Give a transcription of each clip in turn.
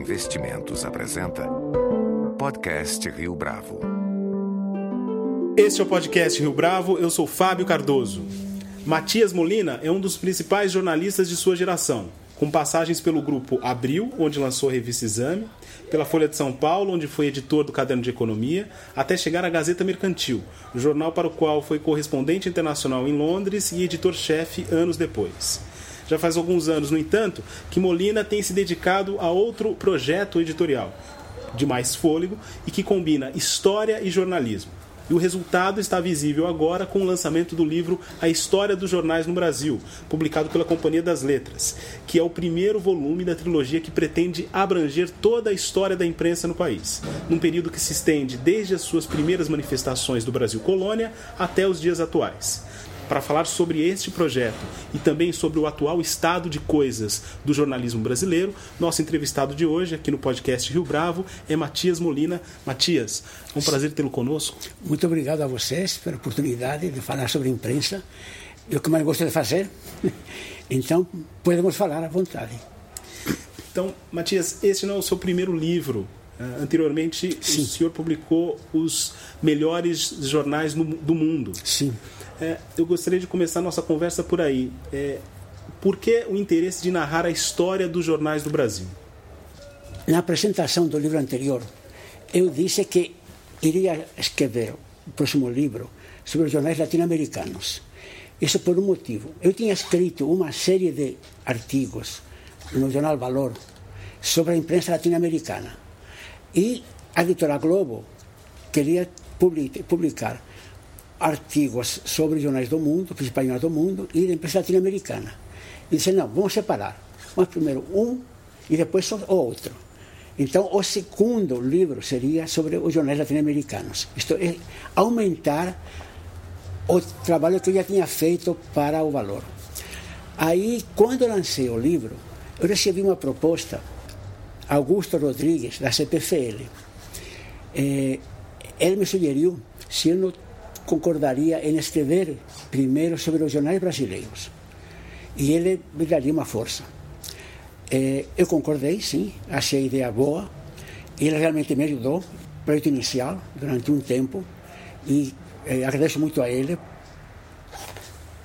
Investimentos apresenta Podcast Rio Bravo. Este é o podcast Rio Bravo, eu sou Fábio Cardoso. Matias Molina é um dos principais jornalistas de sua geração, com passagens pelo grupo Abril, onde lançou a revista Exame, pela Folha de São Paulo, onde foi editor do Caderno de Economia, até chegar à Gazeta Mercantil, jornal para o qual foi correspondente internacional em Londres e editor-chefe anos depois. Já faz alguns anos, no entanto, que Molina tem se dedicado a outro projeto editorial, de mais fôlego e que combina história e jornalismo. E o resultado está visível agora com o lançamento do livro A História dos Jornais no Brasil, publicado pela Companhia das Letras, que é o primeiro volume da trilogia que pretende abranger toda a história da imprensa no país, num período que se estende desde as suas primeiras manifestações do Brasil colônia até os dias atuais para falar sobre este projeto e também sobre o atual estado de coisas do jornalismo brasileiro, nosso entrevistado de hoje aqui no podcast Rio Bravo é Matias Molina. Matias, é um prazer tê-lo conosco. Muito obrigado a vocês pela oportunidade de falar sobre imprensa. É o que mais gosto de fazer. Então, podemos falar à vontade. Então, Matias, esse não é o seu primeiro livro Uh, anteriormente, Sim. o senhor publicou os melhores jornais do mundo. Sim. É, eu gostaria de começar nossa conversa por aí. É, por que o interesse de narrar a história dos jornais do Brasil? Na apresentação do livro anterior, eu disse que iria escrever o próximo livro sobre os jornais latino-americanos. Isso por um motivo. Eu tinha escrito uma série de artigos no jornal Valor sobre a imprensa latino-americana. E a editora Globo queria publicar artigos sobre jornais do mundo, principais jornais do mundo, e da imprensa latino-americana. E disse, não, vamos separar. Vamos primeiro um e depois o outro. Então, o segundo livro seria sobre os jornais latino-americanos. Isto é, aumentar o trabalho que eu já tinha feito para o valor. Aí, quando lancei o livro, eu recebi uma proposta, Augusto Rodrigues, da CPFL. Eh, ele me sugeriu se eu não concordaria em escrever primeiro sobre os jornais brasileiros. E ele me daria uma força. Eu concordei, sim, achei a ideia boa. Ele realmente me ajudou, projeto inicial, durante um tempo. E é, agradeço muito a ele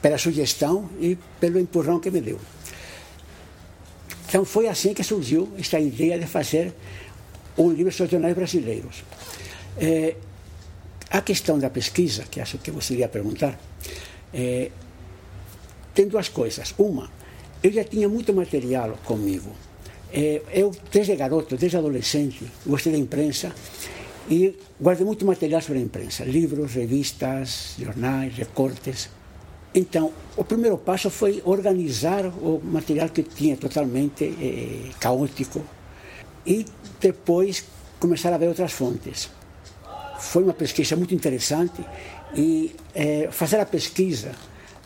pela sugestão e pelo empurrão que me deu. Então foi assim que surgiu esta ideia de fazer um livro sobre jornais brasileiros. A questão da pesquisa, que acho que você iria perguntar, é, tem duas coisas. Uma, eu já tinha muito material comigo. É, eu, desde garoto, desde adolescente, gostei da imprensa e guardei muito material sobre a imprensa: livros, revistas, jornais, recortes. Então, o primeiro passo foi organizar o material que tinha totalmente é, caótico e depois começar a ver outras fontes foi uma pesquisa muito interessante e é, fazer a pesquisa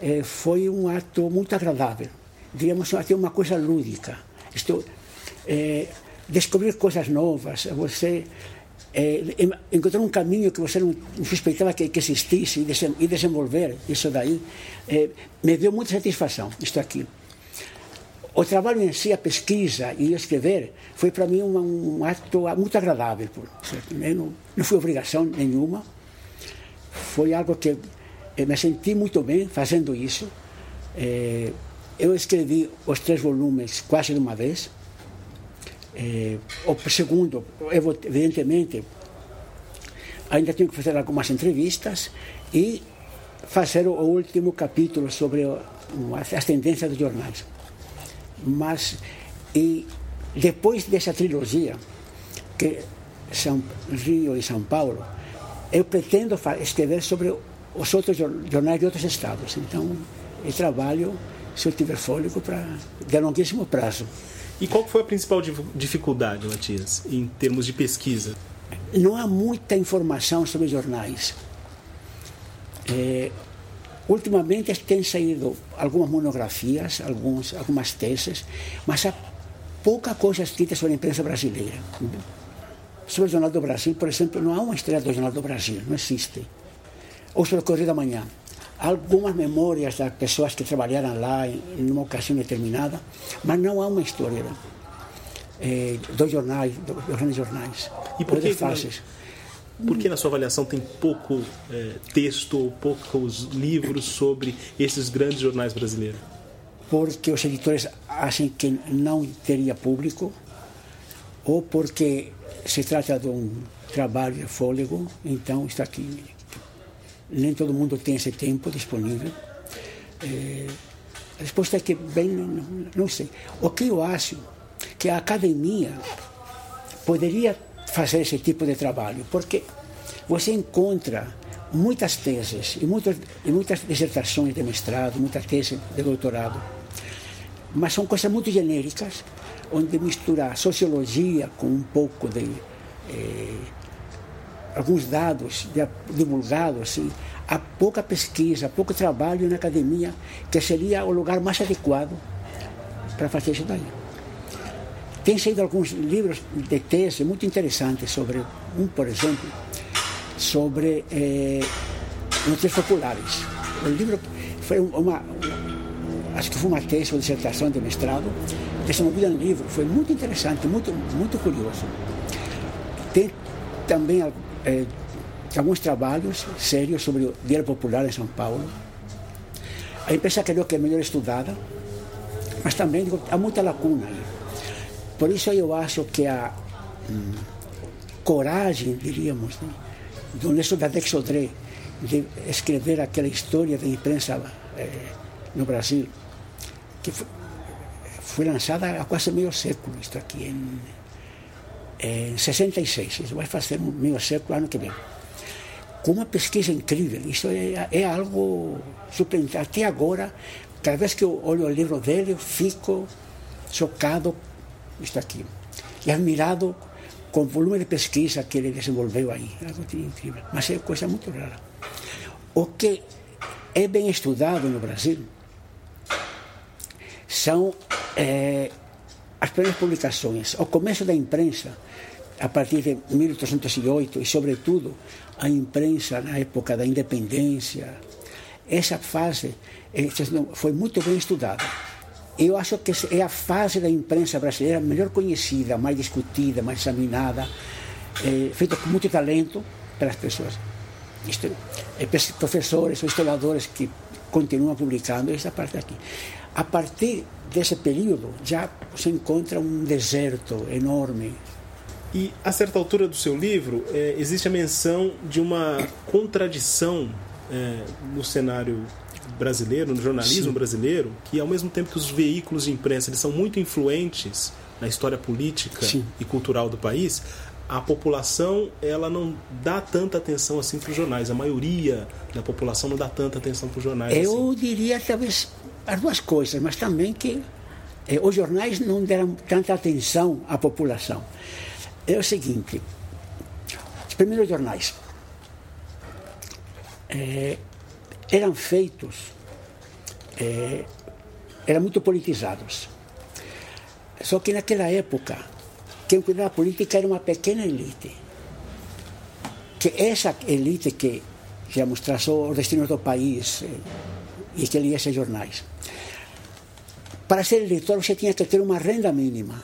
é, foi um ato muito agradável, diríamos até uma coisa lúdica. Isto, é, descobrir coisas novas, você encontrar um caminho que você não suspeitava que, que existisse e, desenvolver isso daí, me deu muita satisfação, isto aqui. O trabalho em si, a pesquisa e escrever, foi para mim um, um, ato muito agradável. Não, não foi obrigação nenhuma, foi algo que eu me senti muito bem fazendo isso. É, eu escrevi os três volumes quase de uma vez. É, o segundo, evidentemente, ainda tenho que fazer algumas entrevistas e fazer o último capítulo sobre as tendências dos jornais. Mas, e depois dessa trilogia, que São Rio e São Paulo, eu pretendo escrever sobre os outros jornais de outros estados. Então, eu trabalho, se eu tiver fôlego, para de longuíssimo prazo. E qual foi a principal dificuldade, Matias, em termos de pesquisa? Não há muita informação sobre jornais. É, Ultimamente têm saído algumas monografias, alguns, algumas teses, mas há pouca coisa escrita sobre a imprensa brasileira. Sobre o Jornal do Brasil, por exemplo, não há uma história do Jornal do Brasil, não existe. Ou sobre o Correio da Manhã. Há algumas memórias das pessoas que trabalharam lá em uma ocasião determinada, mas não há uma história. é, dos jornais, dos grandes jornais. E por que, fáceis. Por que na sua avaliação tem pouco é, texto ou poucos livros sobre esses grandes jornais brasileiros? Porque os editores acham que não teria público ou porque se trata de um trabalho de fôlego, então está aqui. Nem todo mundo tem esse tempo disponível. É, a resposta é que, bem, não, não sei. O que eu acho que a academia poderia fazer esse tipo de trabalho, porque você encontra muitas teses e muitas, e muitas dissertações de mestrado, muitas teses de doutorado, mas são coisas muito genéricas, onde mistura sociologia com um pouco de eh, alguns dados divulgados, assim, há pouca pesquisa, pouco trabalho na academia, que seria o lugar mais adequado para fazer isso daí. Tem saído alguns livros de tese muito interessantes sobre, um, por exemplo, sobre eh, notícias populares. O livro foi uma, acho que foi uma tese ou dissertação de mestrado, desenvolvida no livro, foi muito interessante, muito, muito curioso. Tem também eh, alguns trabalhos sérios sobre o Dia Popular em São Paulo. A imprensa creio que é melhor estudada, mas também digo, há muita lacuna aí. Por isso eu acho que a hum, coragem, diríamos, né, do Nelson Dadex Sodré de escrever aquela história da imprensa eh, no Brasil, que foi, foi, lançada há quase meio século, isto aqui, em, em 66. Isso vai fazer meio século ano que vem com uma pesquisa incrível. Isso é, é algo surpreendente. Até agora, cada vez que eu olho o livro dele, eu fico chocado está aqui. E admirado com o volume de pesquisa que ele desenvolveu aí. Algo incrível. Mas é coisa muito rara. O que é bem estudado no Brasil são é, as primeiras publicações, o começo da imprensa, a partir de 1808, e, sobretudo, a imprensa na época da independência. Essa fase foi muito bem estudada. Eu acho que é a fase da imprensa brasileira melhor conhecida, mais discutida, mais examinada, é, feita com muito talento pelas pessoas. Isto, é, professores ou historiadores que continuam publicando essa parte aqui. A partir desse período já se encontra um deserto enorme e a certa altura do seu livro é, existe a menção de uma contradição é, no cenário brasileiro, no jornalismo Sim. brasileiro, que ao mesmo tempo que os veículos de imprensa eles são muito influentes na história política Sim. e cultural do país, a população ela não dá tanta atenção assim para os jornais. A maioria da população não dá tanta atenção para os jornais. Eu assim. diria talvez as duas coisas, mas também que eh, os jornais não deram tanta atenção à população é o seguinte: os primeiros jornais é, eram feitos, é, eram muito politizados. Só que naquela época, quem cuidava da política era uma pequena elite. Que essa elite que, digamos, traçou os destinos do país eh, e que lia esses jornais. Para ser eleitor, você tinha que ter uma renda mínima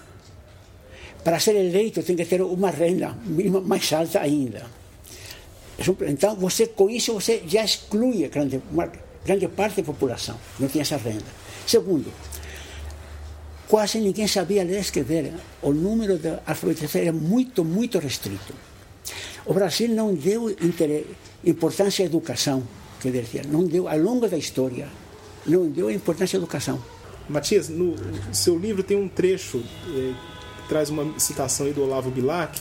para ser eleito tem que ter uma renda mínima mais alta ainda. Então, você, com isso, você já exclui grande, uma grande parte da população, não tem essa renda. Segundo, quase ninguém sabia ler e escrever. O número de alfabetização era muito, muito restrito. O Brasil não deu importância à educação, que dizia, não deu, ao longo da história, não deu importância à educação. Matias, no seu livro tem um trecho eh, traz uma citação aí do Olavo Bilac,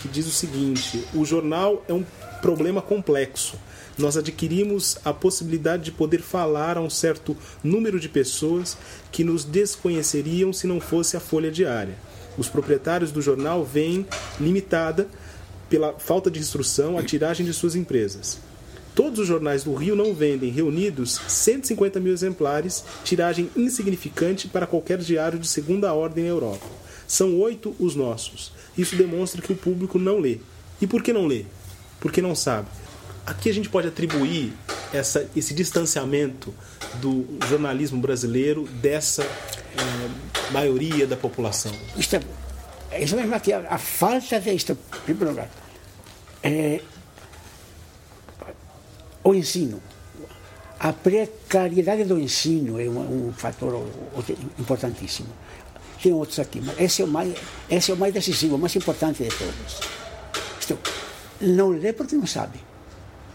que diz o seguinte: o jornal é um problema complexo. Nós adquirimos a possibilidade de poder falar a um certo número de pessoas que nos desconheceriam se não fosse a folha diária. Os proprietários do jornal veem limitada pela falta de instrução a tiragem de suas empresas. Todos os jornais do Rio não vendem, reunidos, 150 mil exemplares, tiragem insignificante para qualquer diário de segunda ordem na Europa. São oito os nossos. Isso demonstra que o público não lê. E por que não lê? Porque não sabe. Aqui a gente pode atribuir essa, esse distanciamento do jornalismo brasileiro dessa eh, maioria da população. Isto é, isso mesmo aqui, a, falta de isto, primeiro lugar. É, o ensino. A precariedade do ensino é um, um fator importantíssimo. Tem outros aqui, mas esse é o mais, esse é o mais decisivo, o mais importante de todos. Isto, não lê porque não sabe.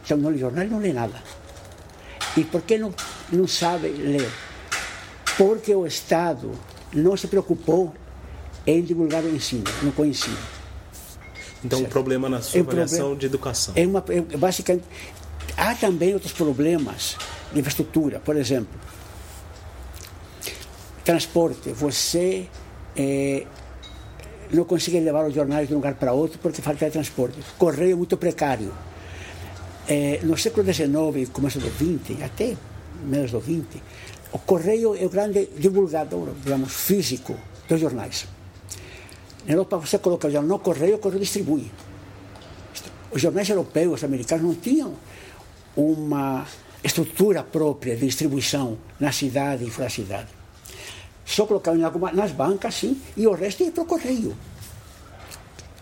Então, no jornal não lê nada. E por que não, não sabe ler? Porque o Estado não se preocupou em divulgar o ensino, no ensino. Então, certo? o problema na sua é avaliação problema, de educação. É uma, é, basicamente, há também outros problemas de infraestrutura. Por exemplo, transporte. Você é, não consegue levar os jornais de um lugar para outro porque falta de transporte. Correio é muito precário. É, no século XIX, começo do XX, até menos do XX, o correio é o grande divulgador, digamos, físico dos jornais. Na Europa, você coloca o jornal no correio, o correio distribui. Os jornais europeus, americanos, não tinham uma estrutura própria de distribuição na cidade e fora da cidade. Só colocavam alguma, nas bancas, sim, e o resto ia para o correio.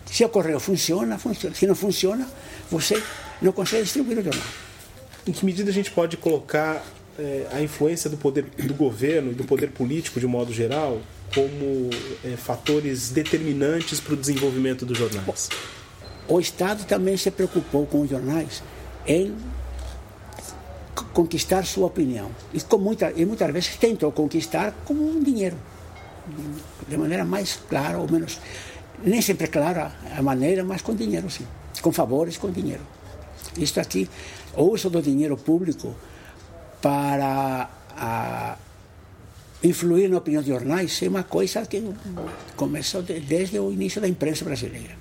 Se o correio funciona, funciona. Se não funciona, você não consegue distribuir o jornal. Em que medida a gente pode colocar é, a influência do poder do governo e do poder político de modo geral como é, fatores determinantes para o desenvolvimento dos jornais? O Estado também se preocupou com os jornais em conquistar sua opinião. E, com muita, e muitas vezes tentou conquistar com um dinheiro, de maneira mais clara ou menos. Nem sempre clara a maneira, mas com dinheiro, sim. Com favores, com dinheiro. Isto aqui, o uso do dinheiro público para a, influir na opinião de jornais é uma coisa que começou desde o início da imprensa brasileira.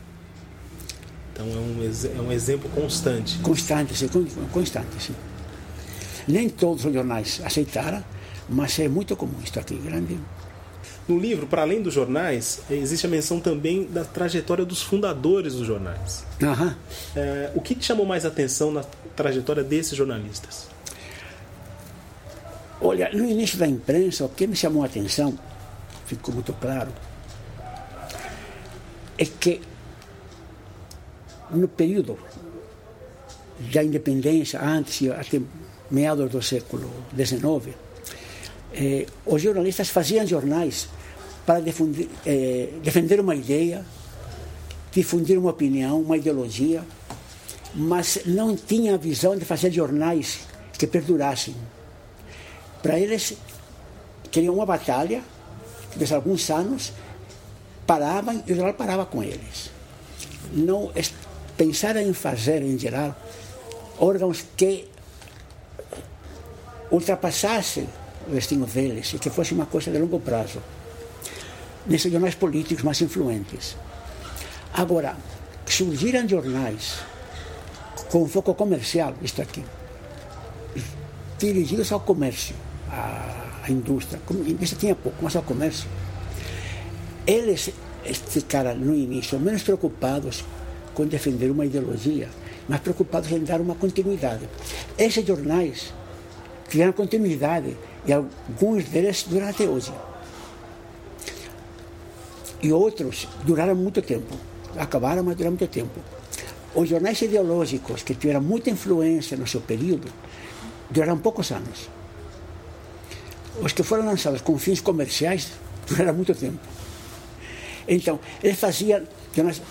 Então é um, é um exemplo constante. Constante, sim, constante, sim. Nem todos os jornais aceitaram, mas é muito comum isso aqui, grande. No livro, para além dos jornais, existe a menção também da trajetória dos fundadores dos jornais. Uhum. É, o que te chamou mais atenção na trajetória desses jornalistas? Olha, no início da imprensa, o que me chamou a atenção, ficou muito claro, é que no período da independência, antes, até meados do século XIX, eh, os jornalistas faziam jornais para difundir, eh, defender uma ideia, difundir uma opinião, uma ideologia, mas não tinha a visão de fazer jornais que perdurassem. Para eles, queriam uma batalha, de alguns anos, paravam e o jornal parava com eles. Não pensaram em fazer, em geral, órgãos que ultrapassasse o destino deles e que fosse uma coisa de longo prazo, nesses jornais políticos mais influentes. Agora, surgiram jornais com foco comercial, isto aqui, dirigidos ao comércio, à, à indústria. Isso tinha pouco, mas ao comércio. Eles ficaram no início menos preocupados com defender uma ideologia, mas preocupados em dar uma continuidade. Esses jornais tiveram continuidade e alguns deles duram até hoje. E outros duraram muito tempo. Acabaram, mas duraram muito tempo. Os jornais ideológicos que tiveram muita influência no seu período duraram poucos anos. Os que foram lançados com fins comerciais duraram muito tempo. Então, eles faziam jornais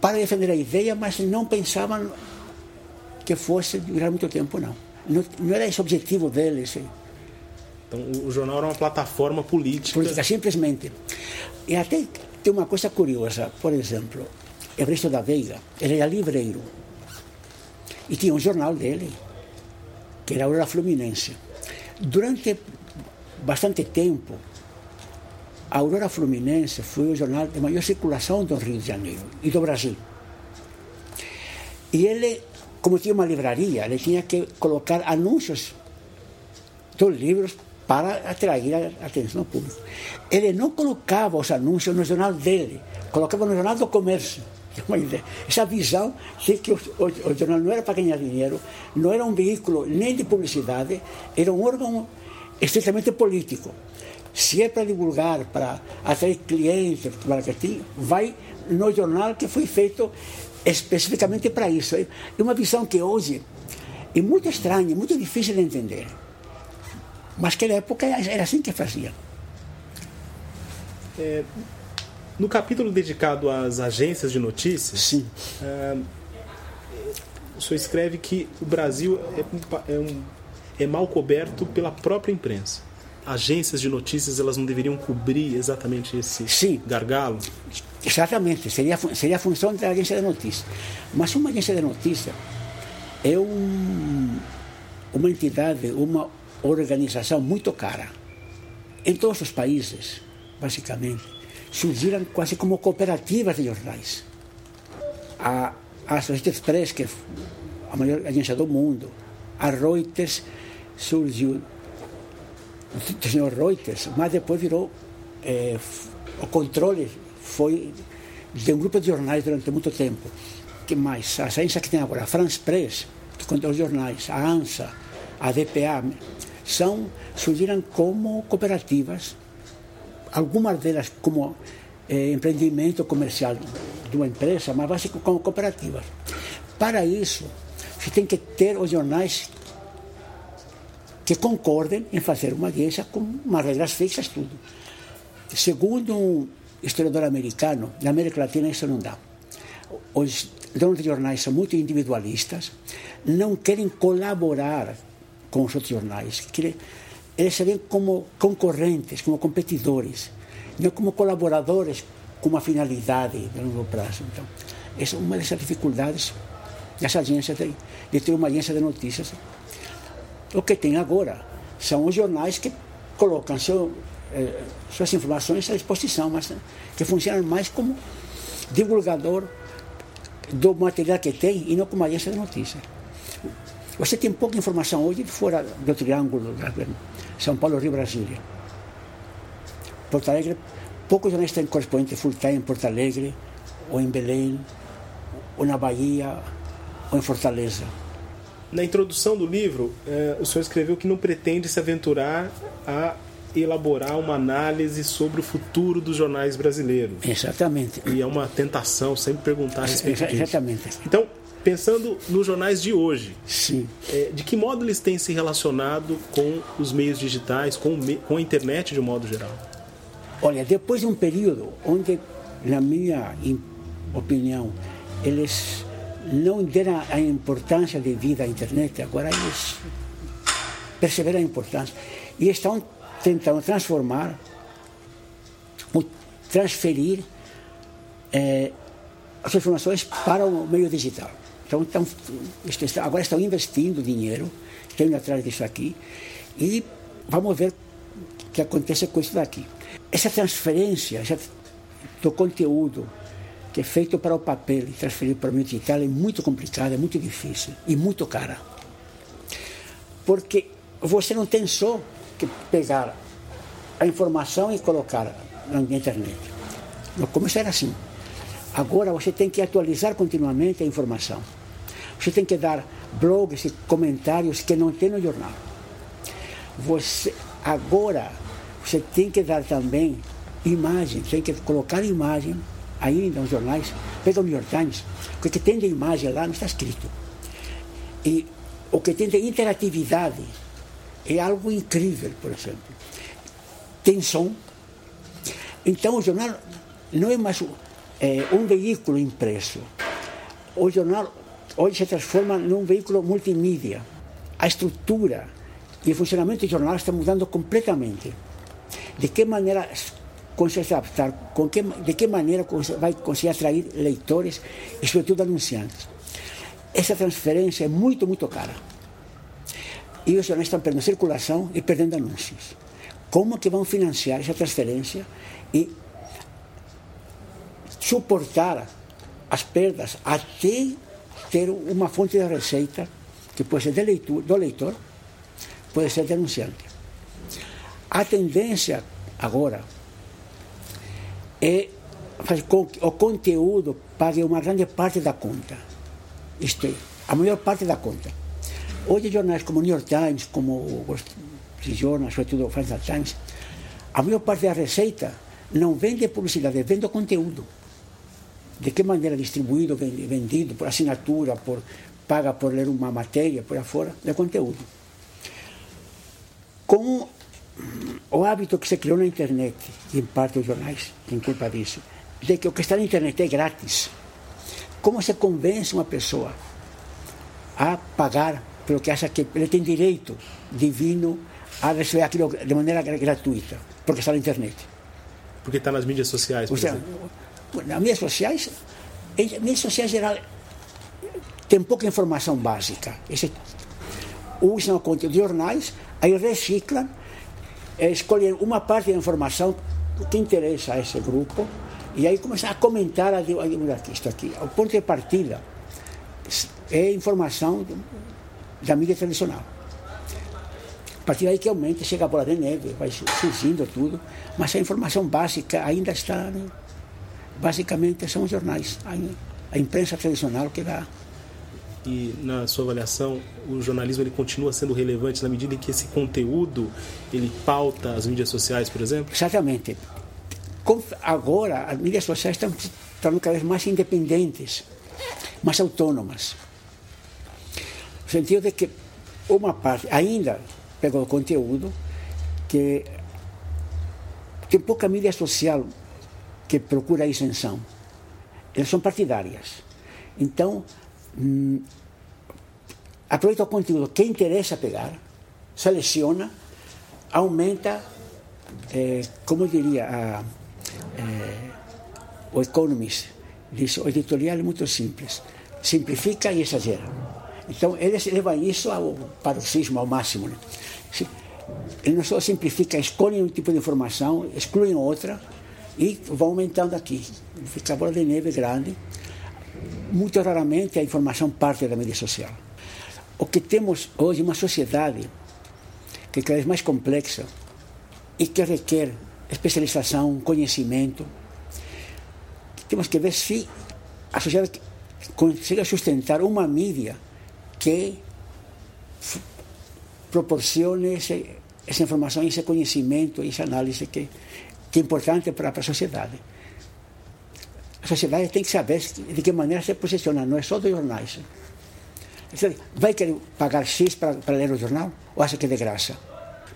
para defender a ideia, mas não pensavam que fosse durar muito tempo, não. Não, não era esse o objetivo deles. Então, o jornal era uma plataforma política. Política, simplesmente. E até tem uma coisa curiosa. Por exemplo, Evaristo da Veiga, ele era livreiro. E tinha um jornal dele, que era a Aurora Fluminense. Durante bastante tempo, a Aurora Fluminense foi o jornal de maior circulação do Rio de Janeiro e do Brasil. E ele como tinha uma livraria, ele tinha que colocar anúncios dos livros para atrair a atenção do público. Ele não colocava os anúncios no jornal dele, colocava no jornal do comércio. Essa visão de que o, jornal não era para ganhar dinheiro, não era um veículo nem de publicidade, era um órgão estritamente político. Se é para divulgar, para atrair clientes, para marketing, vai no jornal que foi feito especificamente para isso. É uma visão que hoje é muito estranha, muito difícil de entender. Mas que na época era assim que fazia. É, no capítulo dedicado às agências de notícias, Sim. É, o senhor escreve que o Brasil é, é, um, é mal coberto pela própria imprensa. Agências de notícias elas não deveriam cobrir exatamente esse Sim. gargalo? Exatamente, seria, seria a função da agência de notícias. Mas uma agência de notícias é um, uma entidade, uma organização muito cara. Em todos os países, basicamente, surgiram quase como cooperativas de jornais. A, a Associated Press, que é a maior agência do mundo, a Reuters surgiu senhor Reuters, mas depois virou é, o controle foi de um grupo de jornais durante muito tempo. que mais? As agências que tem agora, a France Press, que controla os jornais, a ANSA, a DPA, são, surgiram como cooperativas, algumas delas como eh, empreendimento comercial de uma empresa, mas básicamente como cooperativas. Para isso, você tem que ter os jornais que concordem em fazer uma agência com umas regras fixas, tudo. Segundo um historiador americano, na América Latina isso não dá. Os donos de jornais são muito individualistas, não querem colaborar com os outros jornais, querem, eles se veem como concorrentes, como competidores, não como colaboradores com uma finalidade de longo prazo. Então, essa é uma dessas dificuldades das agências de, de ter uma agência de notícias. O que tem agora são os jornais que colocam seu, eh, suas informações à disposição, mas que funcionam mais como divulgador do material que tem e não como agência de notícias. Você tem pouca informação hoje fora do triângulo São Paulo, Rio, Brasília. Porto Alegre, poucos jornais têm correspondente full-time em Porto Alegre, ou em Belém, ou na Bahia, ou em Fortaleza. Na introdução do livro, eh, o senhor escreveu que não pretende se aventurar a elaborar uma análise sobre o futuro dos jornais brasileiros. Exatamente. E é uma tentação sempre perguntar a respeito disso. Exatamente. Então, pensando nos jornais de hoje, Sim. eh, de que modo eles têm se relacionado com os meios digitais, com, me- com a internet de um modo geral? Olha, depois de um período onde, na minha opinião, eles não deram a importância devida à internet, agora eles perceberam a importância e estão tentando transformar, transferir eh, as informações para o meio digital. Então, estão, agora estão investindo dinheiro, estão indo atrás disso aqui e vamos ver o que acontece com isso daqui. Essa transferência do conteúdo que é feito para o papel e transferido para o meio digital é muito complicada, é muito difícil e muito cara. Porque você não tem só que pegar a informação e colocar na internet. No começo era assim. Agora você tem que atualizar continuamente a informação. Você tem que dar blogs e comentários que não tem no jornal. Você agora você tem que dar também imagem, tem que colocar imagem ainda nos jornais. Pega o New York Times, o que tem de imagem lá não está escrito. E o que tem de interatividade é algo incrível, por exemplo. Tem som. Então o jornal não é mais é, um veículo impresso. O jornal hoje se transforma num veículo multimídia. A estrutura e o funcionamento do jornal está mudando completamente. De que maneira consegue se adaptar? Com que, de que maneira vai conseguir atrair leitores e, sobretudo, anunciantes? Essa transferência é muito, muito cara. E os jornais estão perdendo circulação e perdendo anúncios. Como que vão financiar essa transferência e suportar as perdas até ter uma fonte de receita que pode ser do leitor, do leitor pode ser denunciante. A tendência agora é fazer com que o conteúdo pague uma grande parte da conta. Isto é, a maior parte da conta. Hoje jornais como o New York Times, como o Journal, sobretudo o Financial Times, A maior parte da receita não vem de publicidade, vem do conteúdo. De que maneira distribuído, vendido, por assinatura, por paga por ler uma matéria, por afora, de conteúdo. Com o hábito que se criou na internet, e em parte os jornais têm culpa disso, de que o que está na internet é grátis. Como se convence uma pessoa a pagar pelo que acha que ele tem direito divino a receber aquilo de maneira gratuita, porque está na internet? Porque está nas mídias sociais, por seja, exemplo. Nas mídias sociais, em mídias sociais geral, tem pouca informação básica. Esse, usam o conteúdo de jornais, aí reciclam escolher uma parte da informação que interessa a esse grupo e aí começar a comentar a, a artista aqui. O ponto de partida é informação da mídia tradicional. A partir daí que aumenta, chega a bola de neve, vai surgindo tudo, mas a informação básica ainda está, né? basicamente são os jornais, a imprensa tradicional que dá e na sua avaliação o jornalismo ele continua sendo relevante na medida em que esse conteúdo ele pauta as mídias sociais, por exemplo? Exatamente. Agora as mídias sociais estão estão cada vez mais independentes, mais autônomas. No sentido de que uma parte ainda pegou o conteúdo que tem pouca mídia social que procura a isenção. Elas são partidárias. Então, hum, aproveita o conteúdo que interessa pegar, seleciona, aumenta, eh, como diria a, eh, o Economist, diz, o editorial é muito simples, simplifica e exagera. Então, eles levam isso ao paroxismo, ao máximo. Né? Ele não só simplifica, escolhem um tipo de informação, excluem outra e vão aumentando aqui. Fica a bola de neve grande muito raramente a informação parte da mídia social. O que temos hoje é uma sociedade que é cada vez mais complexa e que requer especialização, conhecimento. Temos que ver se a sociedade consegue sustentar uma mídia que proporcione esse, essa informação, esse conhecimento, essa análise que, que é importante para a sociedade. Sociedade tem que saber de que maneira se posiciona, não é só dos jornais. Vai querer pagar X para ler o jornal ou acha que é de graça?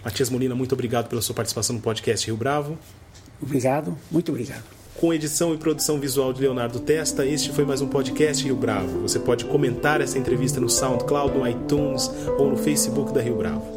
Matias Molina, muito obrigado pela sua participação no podcast Rio Bravo. Obrigado, muito obrigado. Com edição e produção visual de Leonardo Testa, este foi mais um podcast Rio Bravo. Você pode comentar essa entrevista no SoundCloud, no iTunes ou no Facebook da Rio Bravo.